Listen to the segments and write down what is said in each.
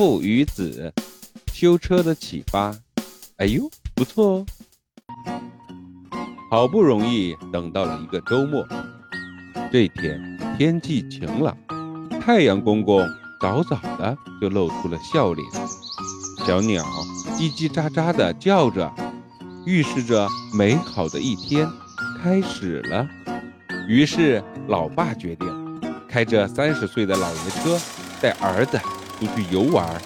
父与子，修车的启发。哎呦，不错哦！好不容易等到了一个周末，这天天气晴朗，太阳公公早早的就露出了笑脸，小鸟叽叽喳喳的叫着，预示着美好的一天开始了。于是，老爸决定开着三十岁的老爷车，带儿子出去游玩。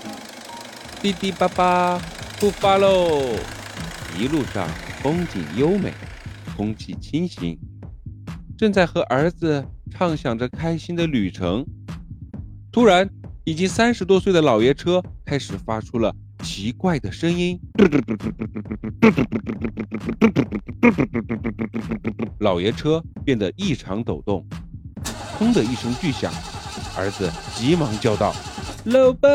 滴滴叭叭，出发喽！一路上风景优美，空气清新。正在和儿子畅想着开心的旅程，突然，已经三十多岁的老爷车开始发出了奇怪的声音。老爷车变得异常抖动，砰的一声巨响，儿子急忙叫道：“老爸，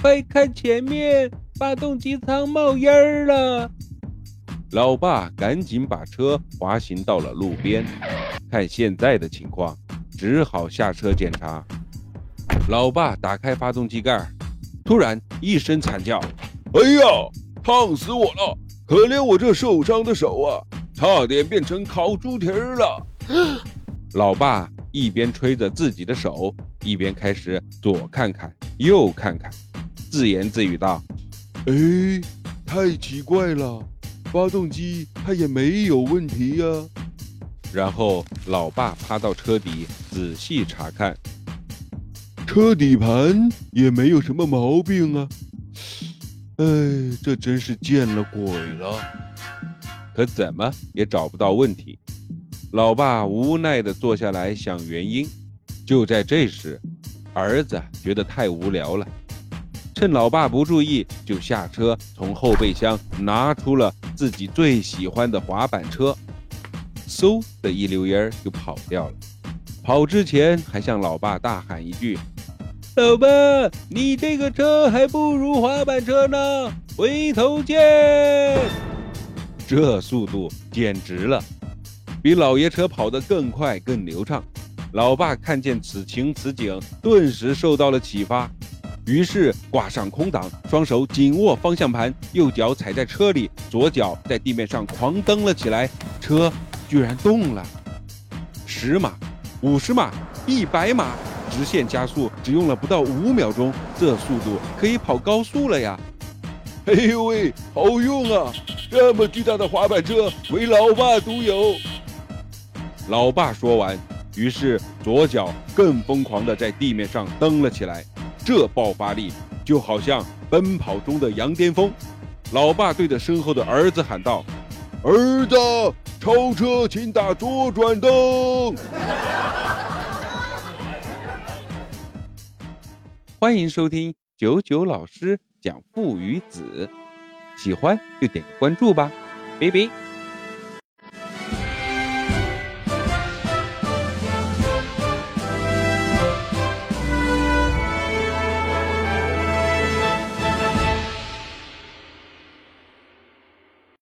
快看前面，发动机舱冒烟了！”老爸赶紧把车滑行到了路边，看现在的情况，只好下车检查。老爸打开发动机盖，突然一声惨叫：“哎呀，烫死我了！可怜我这受伤的手啊！”差点变成烤猪蹄儿了！老爸一边吹着自己的手，一边开始左看看右看看，自言自语道：“哎，太奇怪了，发动机它也没有问题呀。”然后老爸趴到车底仔细查看，车底盘也没有什么毛病啊。哎，这真是见了鬼了！可怎么也找不到问题，老爸无奈地坐下来想原因。就在这时，儿子觉得太无聊了，趁老爸不注意，就下车从后备箱拿出了自己最喜欢的滑板车，嗖的一溜烟就跑掉了。跑之前还向老爸大喊一句：“老爸，你这个车还不如滑板车呢，回头见。”这速度简直了，比老爷车跑得更快更流畅。老爸看见此情此景，顿时受到了启发，于是挂上空挡，双手紧握方向盘，右脚踩在车里，左脚在地面上狂蹬了起来，车居然动了。十码，五十码，一百码，直线加速只用了不到五秒钟，这速度可以跑高速了呀！哎呦喂，好用啊！这么巨大的滑板车，为老爸独有。老爸说完，于是左脚更疯狂地在地面上蹬了起来。这爆发力就好像奔跑中的羊癫疯。老爸对着身后的儿子喊道：“儿子，超车请打左转灯。”欢迎收听九九老师讲父与子。喜欢就点个关注吧，拜拜。